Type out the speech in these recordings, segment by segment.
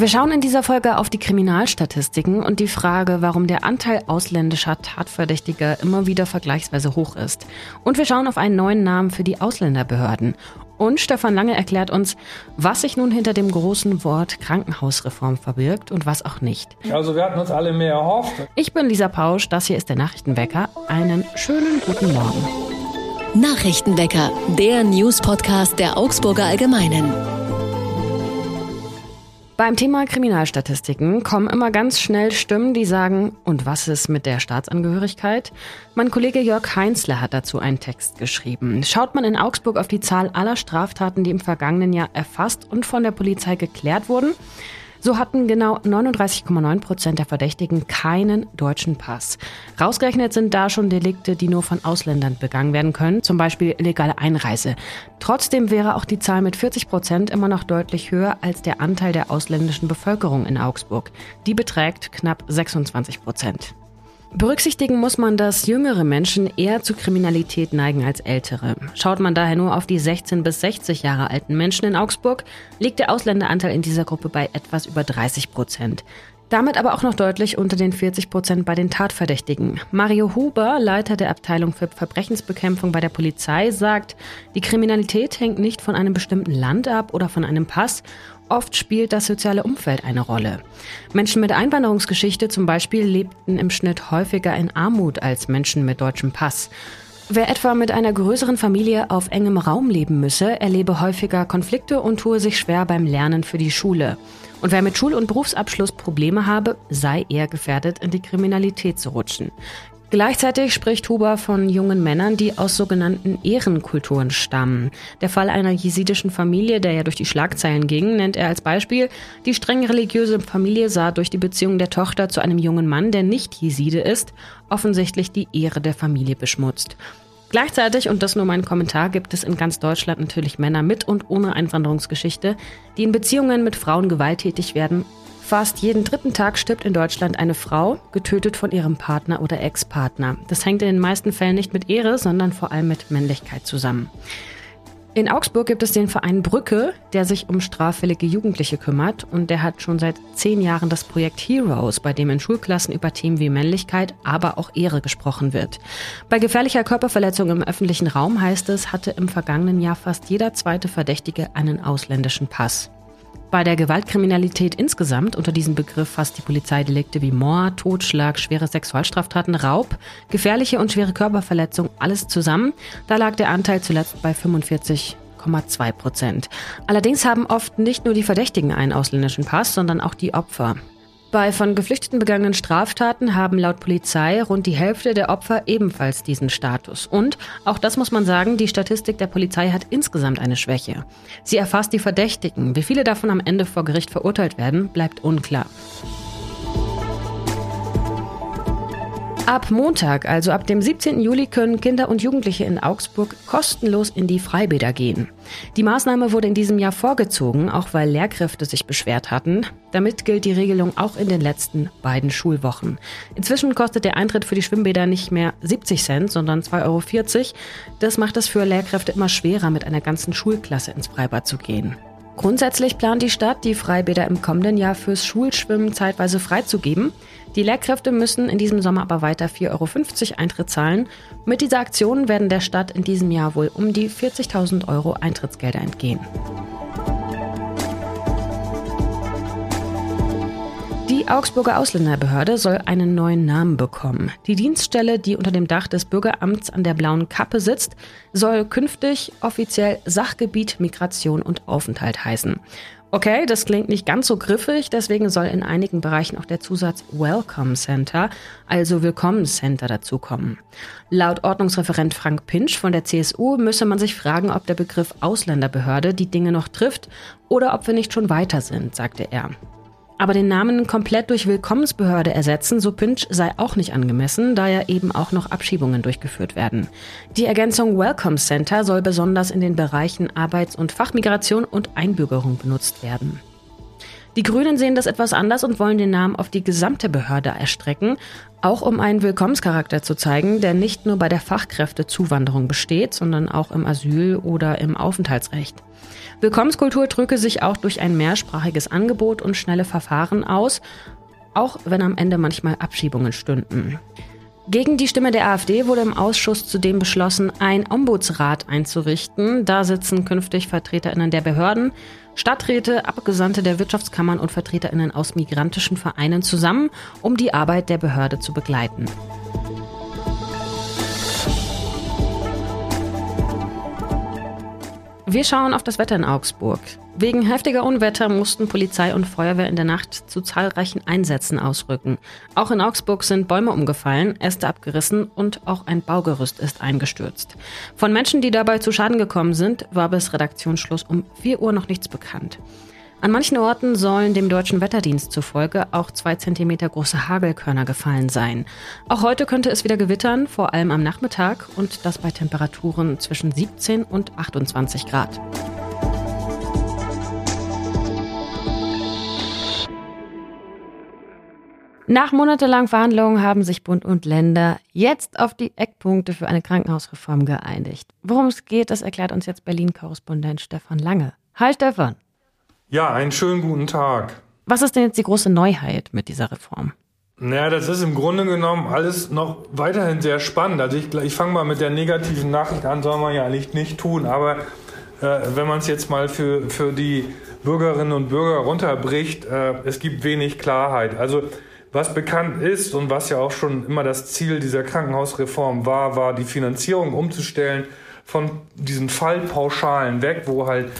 Wir schauen in dieser Folge auf die Kriminalstatistiken und die Frage, warum der Anteil ausländischer Tatverdächtiger immer wieder vergleichsweise hoch ist. Und wir schauen auf einen neuen Namen für die Ausländerbehörden. Und Stefan Lange erklärt uns, was sich nun hinter dem großen Wort Krankenhausreform verbirgt und was auch nicht. Also wir hatten uns alle mehr erhofft. Ich bin Lisa Pausch, das hier ist der Nachrichtenwecker. Einen schönen guten Morgen. Nachrichtenwecker, der News-Podcast der Augsburger Allgemeinen. Beim Thema Kriminalstatistiken kommen immer ganz schnell Stimmen, die sagen, und was ist mit der Staatsangehörigkeit? Mein Kollege Jörg Heinzler hat dazu einen Text geschrieben. Schaut man in Augsburg auf die Zahl aller Straftaten, die im vergangenen Jahr erfasst und von der Polizei geklärt wurden, so hatten genau 39,9 Prozent der Verdächtigen keinen deutschen Pass. Rausgerechnet sind da schon Delikte, die nur von Ausländern begangen werden können, zum Beispiel illegale Einreise. Trotzdem wäre auch die Zahl mit 40 Prozent immer noch deutlich höher als der Anteil der ausländischen Bevölkerung in Augsburg. Die beträgt knapp 26 Prozent. Berücksichtigen muss man, dass jüngere Menschen eher zu Kriminalität neigen als ältere. Schaut man daher nur auf die 16 bis 60 Jahre alten Menschen in Augsburg, liegt der Ausländeranteil in dieser Gruppe bei etwas über 30 Prozent. Damit aber auch noch deutlich unter den 40 Prozent bei den Tatverdächtigen. Mario Huber, Leiter der Abteilung für Verbrechensbekämpfung bei der Polizei, sagt, die Kriminalität hängt nicht von einem bestimmten Land ab oder von einem Pass Oft spielt das soziale Umfeld eine Rolle. Menschen mit Einwanderungsgeschichte zum Beispiel lebten im Schnitt häufiger in Armut als Menschen mit deutschem Pass. Wer etwa mit einer größeren Familie auf engem Raum leben müsse, erlebe häufiger Konflikte und tue sich schwer beim Lernen für die Schule. Und wer mit Schul- und Berufsabschluss Probleme habe, sei eher gefährdet, in die Kriminalität zu rutschen. Gleichzeitig spricht Huber von jungen Männern, die aus sogenannten Ehrenkulturen stammen. Der Fall einer jesidischen Familie, der ja durch die Schlagzeilen ging, nennt er als Beispiel. Die streng religiöse Familie sah durch die Beziehung der Tochter zu einem jungen Mann, der nicht Jeside ist, offensichtlich die Ehre der Familie beschmutzt. Gleichzeitig, und das nur mein Kommentar, gibt es in ganz Deutschland natürlich Männer mit und ohne Einwanderungsgeschichte, die in Beziehungen mit Frauen gewalttätig werden Fast jeden dritten Tag stirbt in Deutschland eine Frau, getötet von ihrem Partner oder Ex-Partner. Das hängt in den meisten Fällen nicht mit Ehre, sondern vor allem mit Männlichkeit zusammen. In Augsburg gibt es den Verein Brücke, der sich um straffällige Jugendliche kümmert und der hat schon seit zehn Jahren das Projekt Heroes, bei dem in Schulklassen über Themen wie Männlichkeit, aber auch Ehre gesprochen wird. Bei gefährlicher Körperverletzung im öffentlichen Raum heißt es, hatte im vergangenen Jahr fast jeder zweite Verdächtige einen ausländischen Pass. Bei der Gewaltkriminalität insgesamt, unter diesem Begriff fasst die Polizei Delikte wie Mord, Totschlag, schwere Sexualstraftaten, Raub, gefährliche und schwere Körperverletzung, alles zusammen. Da lag der Anteil zuletzt bei 45,2 Prozent. Allerdings haben oft nicht nur die Verdächtigen einen ausländischen Pass, sondern auch die Opfer. Bei von Geflüchteten begangenen Straftaten haben laut Polizei rund die Hälfte der Opfer ebenfalls diesen Status. Und, auch das muss man sagen, die Statistik der Polizei hat insgesamt eine Schwäche. Sie erfasst die Verdächtigen. Wie viele davon am Ende vor Gericht verurteilt werden, bleibt unklar. Ab Montag, also ab dem 17. Juli, können Kinder und Jugendliche in Augsburg kostenlos in die Freibäder gehen. Die Maßnahme wurde in diesem Jahr vorgezogen, auch weil Lehrkräfte sich beschwert hatten. Damit gilt die Regelung auch in den letzten beiden Schulwochen. Inzwischen kostet der Eintritt für die Schwimmbäder nicht mehr 70 Cent, sondern 2,40 Euro. Das macht es für Lehrkräfte immer schwerer, mit einer ganzen Schulklasse ins Freibad zu gehen. Grundsätzlich plant die Stadt, die Freibäder im kommenden Jahr fürs Schulschwimmen zeitweise freizugeben. Die Lehrkräfte müssen in diesem Sommer aber weiter 4,50 Euro Eintritt zahlen. Mit dieser Aktion werden der Stadt in diesem Jahr wohl um die 40.000 Euro Eintrittsgelder entgehen. Augsburger Ausländerbehörde soll einen neuen Namen bekommen. Die Dienststelle, die unter dem Dach des Bürgeramts an der Blauen Kappe sitzt, soll künftig offiziell Sachgebiet Migration und Aufenthalt heißen. Okay, das klingt nicht ganz so griffig, deswegen soll in einigen Bereichen auch der Zusatz Welcome Center, also Willkommenscenter dazukommen. Laut Ordnungsreferent Frank Pinsch von der CSU müsse man sich fragen, ob der Begriff Ausländerbehörde die Dinge noch trifft oder ob wir nicht schon weiter sind, sagte er. Aber den Namen komplett durch Willkommensbehörde ersetzen, so Pinch, sei auch nicht angemessen, da ja eben auch noch Abschiebungen durchgeführt werden. Die Ergänzung Welcome Center soll besonders in den Bereichen Arbeits- und Fachmigration und Einbürgerung benutzt werden. Die Grünen sehen das etwas anders und wollen den Namen auf die gesamte Behörde erstrecken, auch um einen Willkommenscharakter zu zeigen, der nicht nur bei der Fachkräftezuwanderung besteht, sondern auch im Asyl- oder im Aufenthaltsrecht. Willkommenskultur drücke sich auch durch ein mehrsprachiges Angebot und schnelle Verfahren aus, auch wenn am Ende manchmal Abschiebungen stünden. Gegen die Stimme der AfD wurde im Ausschuss zudem beschlossen, ein Ombudsrat einzurichten. Da sitzen künftig Vertreterinnen der Behörden, Stadträte, Abgesandte der Wirtschaftskammern und Vertreterinnen aus migrantischen Vereinen zusammen, um die Arbeit der Behörde zu begleiten. Wir schauen auf das Wetter in Augsburg. Wegen heftiger Unwetter mussten Polizei und Feuerwehr in der Nacht zu zahlreichen Einsätzen ausrücken. Auch in Augsburg sind Bäume umgefallen, Äste abgerissen und auch ein Baugerüst ist eingestürzt. Von Menschen, die dabei zu Schaden gekommen sind, war bis Redaktionsschluss um 4 Uhr noch nichts bekannt. An manchen Orten sollen dem deutschen Wetterdienst zufolge auch zwei Zentimeter große Hagelkörner gefallen sein. Auch heute könnte es wieder gewittern, vor allem am Nachmittag und das bei Temperaturen zwischen 17 und 28 Grad. Nach monatelangen Verhandlungen haben sich Bund und Länder jetzt auf die Eckpunkte für eine Krankenhausreform geeinigt. Worum es geht, das erklärt uns jetzt Berlin-Korrespondent Stefan Lange. Hi Stefan. Ja, einen schönen guten Tag. Was ist denn jetzt die große Neuheit mit dieser Reform? Naja, das ist im Grunde genommen alles noch weiterhin sehr spannend. Also ich, ich fange mal mit der negativen Nachricht an, soll man ja eigentlich nicht tun. Aber äh, wenn man es jetzt mal für, für die Bürgerinnen und Bürger runterbricht, äh, es gibt wenig Klarheit. Also was bekannt ist und was ja auch schon immer das Ziel dieser Krankenhausreform war, war die Finanzierung umzustellen von diesen Fallpauschalen weg, wo halt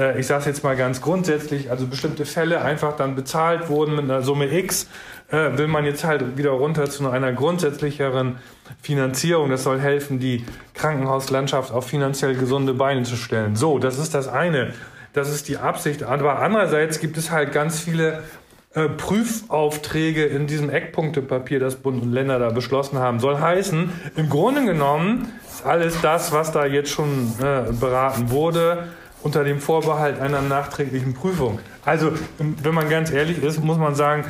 äh, ich sage es jetzt mal ganz grundsätzlich, also bestimmte Fälle einfach dann bezahlt wurden mit einer Summe X, äh, will man jetzt halt wieder runter zu einer grundsätzlicheren Finanzierung. Das soll helfen, die Krankenhauslandschaft auf finanziell gesunde Beine zu stellen. So, das ist das eine. Das ist die Absicht. Aber andererseits gibt es halt ganz viele äh, Prüfaufträge in diesem Eckpunktepapier, das Bund und Länder da beschlossen haben. Soll heißen, im Grunde genommen ist alles das, was da jetzt schon äh, beraten wurde, unter dem Vorbehalt einer nachträglichen Prüfung. Also, wenn man ganz ehrlich ist, muss man sagen,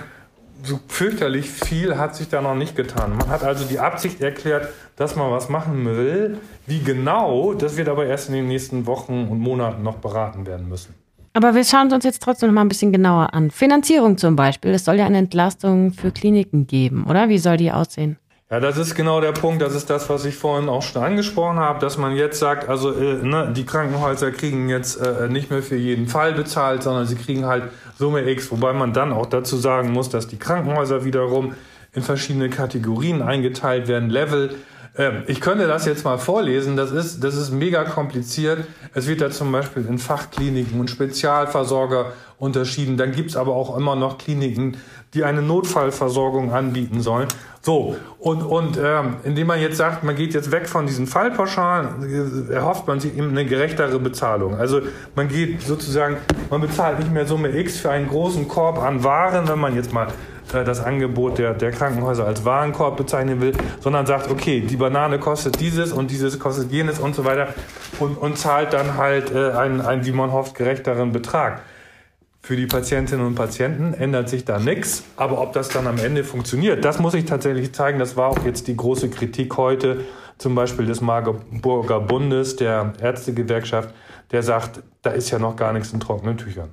so fürchterlich viel hat sich da noch nicht getan. Man hat also die Absicht erklärt, dass man was machen will. Wie genau, das wird aber erst in den nächsten Wochen und Monaten noch beraten werden müssen. Aber wir schauen uns jetzt trotzdem noch mal ein bisschen genauer an. Finanzierung zum Beispiel. Es soll ja eine Entlastung für Kliniken geben, oder? Wie soll die aussehen? Ja, das ist genau der Punkt. Das ist das, was ich vorhin auch schon angesprochen habe, dass man jetzt sagt, also äh, ne, die Krankenhäuser kriegen jetzt äh, nicht mehr für jeden Fall bezahlt, sondern sie kriegen halt Summe X, wobei man dann auch dazu sagen muss, dass die Krankenhäuser wiederum in verschiedene Kategorien eingeteilt werden, Level. Äh, ich könnte das jetzt mal vorlesen, das ist, das ist mega kompliziert. Es wird da zum Beispiel in Fachkliniken und Spezialversorger unterschieden. Dann gibt's aber auch immer noch Kliniken, die eine Notfallversorgung anbieten sollen. So, und, und ähm, indem man jetzt sagt, man geht jetzt weg von diesen Fallpauschalen, äh, erhofft man sich eben eine gerechtere Bezahlung. Also man geht sozusagen, man bezahlt nicht mehr Summe X für einen großen Korb an Waren, wenn man jetzt mal äh, das Angebot der, der Krankenhäuser als Warenkorb bezeichnen will, sondern sagt, okay, die Banane kostet dieses und dieses kostet jenes und so weiter und, und zahlt dann halt äh, einen, einen, wie man hofft, gerechteren Betrag. Für die Patientinnen und Patienten ändert sich da nichts, aber ob das dann am Ende funktioniert, das muss ich tatsächlich zeigen. Das war auch jetzt die große Kritik heute, zum Beispiel des Marburger Bundes, der Ärztegewerkschaft, der sagt, da ist ja noch gar nichts in trockenen Tüchern.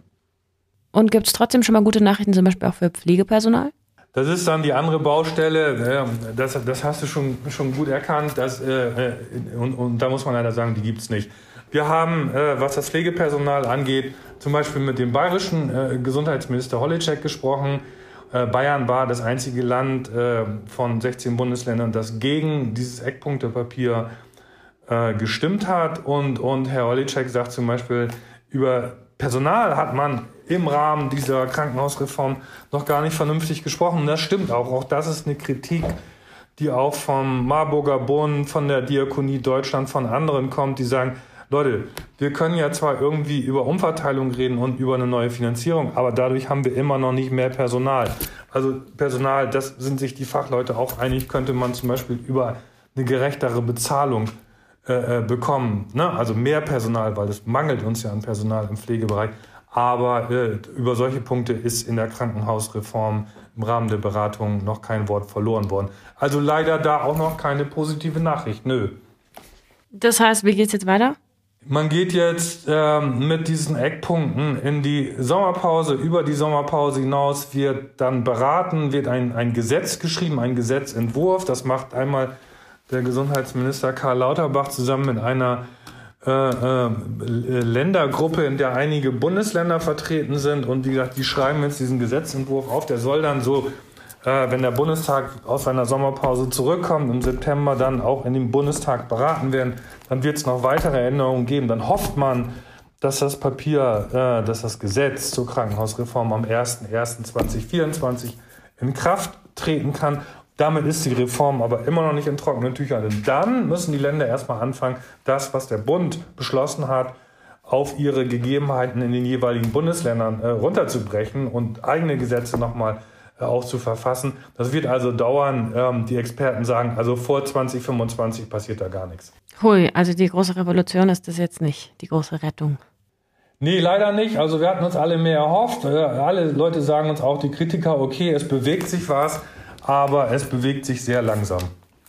Und gibt es trotzdem schon mal gute Nachrichten, zum Beispiel auch für Pflegepersonal? Das ist dann die andere Baustelle. Das, das hast du schon, schon gut erkannt. Das, äh, und, und da muss man leider sagen, die gibt es nicht. Wir haben, äh, was das Pflegepersonal angeht, zum Beispiel mit dem bayerischen äh, Gesundheitsminister Holleczek gesprochen. Äh, Bayern war das einzige Land äh, von 16 Bundesländern, das gegen dieses Eckpunktepapier äh, gestimmt hat. Und, und Herr Holleczek sagt zum Beispiel, über Personal hat man im Rahmen dieser Krankenhausreform noch gar nicht vernünftig gesprochen. Das stimmt auch. Auch das ist eine Kritik, die auch vom Marburger Bund, von der Diakonie Deutschland, von anderen kommt, die sagen, Leute, wir können ja zwar irgendwie über Umverteilung reden und über eine neue Finanzierung, aber dadurch haben wir immer noch nicht mehr Personal. Also Personal, das sind sich die Fachleute auch einig, könnte man zum Beispiel über eine gerechtere Bezahlung äh, äh bekommen. Ne? Also mehr Personal, weil es mangelt uns ja an Personal im Pflegebereich. Aber äh, über solche Punkte ist in der Krankenhausreform im Rahmen der Beratung noch kein Wort verloren worden. Also leider da auch noch keine positive Nachricht. Nö. Das heißt, wie geht es jetzt weiter? Man geht jetzt ähm, mit diesen Eckpunkten in die Sommerpause. Über die Sommerpause hinaus wird dann beraten, wird ein, ein Gesetz geschrieben, ein Gesetzentwurf. Das macht einmal der Gesundheitsminister Karl Lauterbach zusammen mit einer äh, äh, Ländergruppe, in der einige Bundesländer vertreten sind. Und wie gesagt, die schreiben jetzt diesen Gesetzentwurf auf. Der soll dann so wenn der Bundestag aus seiner Sommerpause zurückkommt, im September dann auch in dem Bundestag beraten werden, dann wird es noch weitere Änderungen geben. Dann hofft man, dass das Papier, äh, dass das Gesetz zur Krankenhausreform am 01.01.2024 in Kraft treten kann. Damit ist die Reform aber immer noch nicht in trockenen Tüchern. Denn dann müssen die Länder erstmal anfangen, das, was der Bund beschlossen hat, auf ihre Gegebenheiten in den jeweiligen Bundesländern äh, runterzubrechen und eigene Gesetze nochmal äh, auch zu verfassen. Das wird also dauern. Ähm, die Experten sagen, also vor 2025 passiert da gar nichts. Hui, also die große Revolution ist das jetzt nicht, die große Rettung. Nee, leider nicht. Also wir hatten uns alle mehr erhofft. Alle Leute sagen uns auch, die Kritiker, okay, es bewegt sich was, aber es bewegt sich sehr langsam.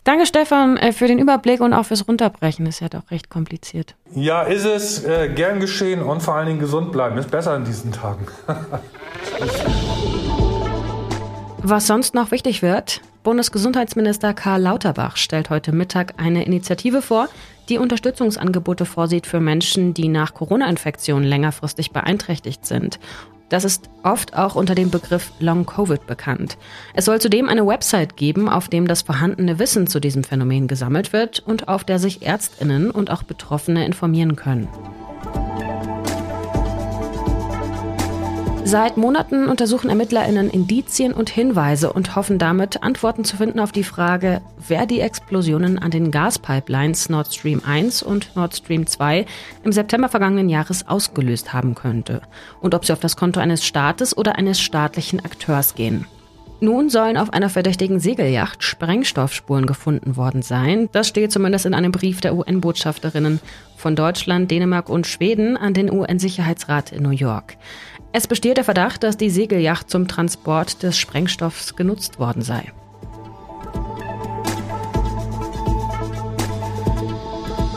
Danke, Stefan, äh, für den Überblick und auch fürs Runterbrechen. Ist ja doch recht kompliziert. Ja, ist es. Äh, gern geschehen und vor allen Dingen gesund bleiben. Ist besser in diesen Tagen. Was sonst noch wichtig wird, Bundesgesundheitsminister Karl Lauterbach stellt heute Mittag eine Initiative vor, die Unterstützungsangebote vorsieht für Menschen, die nach Corona-Infektionen längerfristig beeinträchtigt sind. Das ist oft auch unter dem Begriff Long Covid bekannt. Es soll zudem eine Website geben, auf dem das vorhandene Wissen zu diesem Phänomen gesammelt wird und auf der sich Ärztinnen und auch Betroffene informieren können. Seit Monaten untersuchen ErmittlerInnen Indizien und Hinweise und hoffen damit, Antworten zu finden auf die Frage, wer die Explosionen an den Gaspipelines Nord Stream 1 und Nord Stream 2 im September vergangenen Jahres ausgelöst haben könnte und ob sie auf das Konto eines Staates oder eines staatlichen Akteurs gehen. Nun sollen auf einer verdächtigen Segelyacht Sprengstoffspuren gefunden worden sein. Das steht zumindest in einem Brief der UN-Botschafterinnen von Deutschland, Dänemark und Schweden an den UN-Sicherheitsrat in New York. Es besteht der Verdacht, dass die Segelyacht zum Transport des Sprengstoffs genutzt worden sei.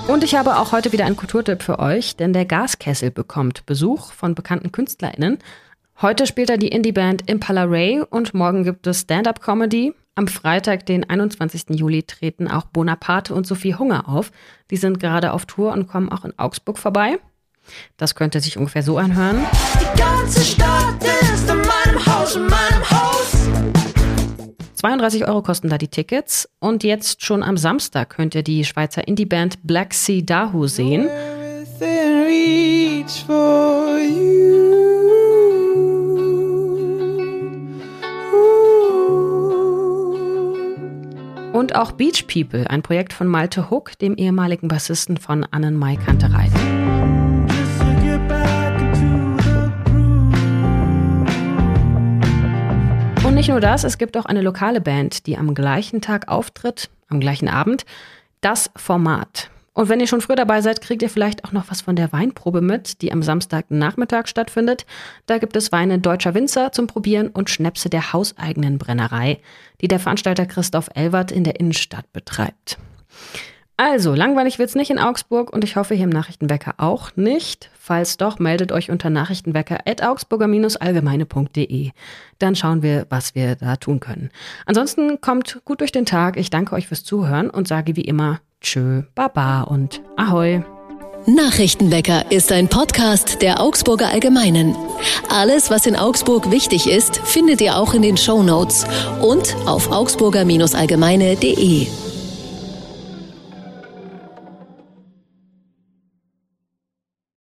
Und ich habe auch heute wieder einen Kulturtipp für euch, denn der Gaskessel bekommt Besuch von bekannten KünstlerInnen. Heute spielt er die Indie-Band Impala Ray und morgen gibt es Stand-Up-Comedy. Am Freitag, den 21. Juli, treten auch Bonaparte und Sophie Hunger auf. Die sind gerade auf Tour und kommen auch in Augsburg vorbei. Das könnte sich ungefähr so anhören. Die ganze Stadt ist in meinem Haus, in meinem Haus. 32 Euro kosten da die Tickets. Und jetzt schon am Samstag könnt ihr die Schweizer Indie-Band Black Sea Dahu sehen. Und auch Beach People, ein Projekt von Malte Hook, dem ehemaligen Bassisten von Annenmai Kanterei. Nicht nur das, es gibt auch eine lokale Band, die am gleichen Tag auftritt, am gleichen Abend. Das Format. Und wenn ihr schon früh dabei seid, kriegt ihr vielleicht auch noch was von der Weinprobe mit, die am Samstagnachmittag stattfindet. Da gibt es Weine deutscher Winzer zum Probieren und Schnäpse der hauseigenen Brennerei, die der Veranstalter Christoph Elwert in der Innenstadt betreibt. Also, langweilig wird's nicht in Augsburg und ich hoffe hier im Nachrichtenwecker auch nicht. Falls doch, meldet euch unter nachrichtenwecker.augsburger-allgemeine.de. Dann schauen wir, was wir da tun können. Ansonsten kommt gut durch den Tag. Ich danke euch fürs Zuhören und sage wie immer Tschö, Baba und Ahoi. Nachrichtenwecker ist ein Podcast der Augsburger Allgemeinen. Alles, was in Augsburg wichtig ist, findet ihr auch in den Show Notes und auf augsburger-allgemeine.de.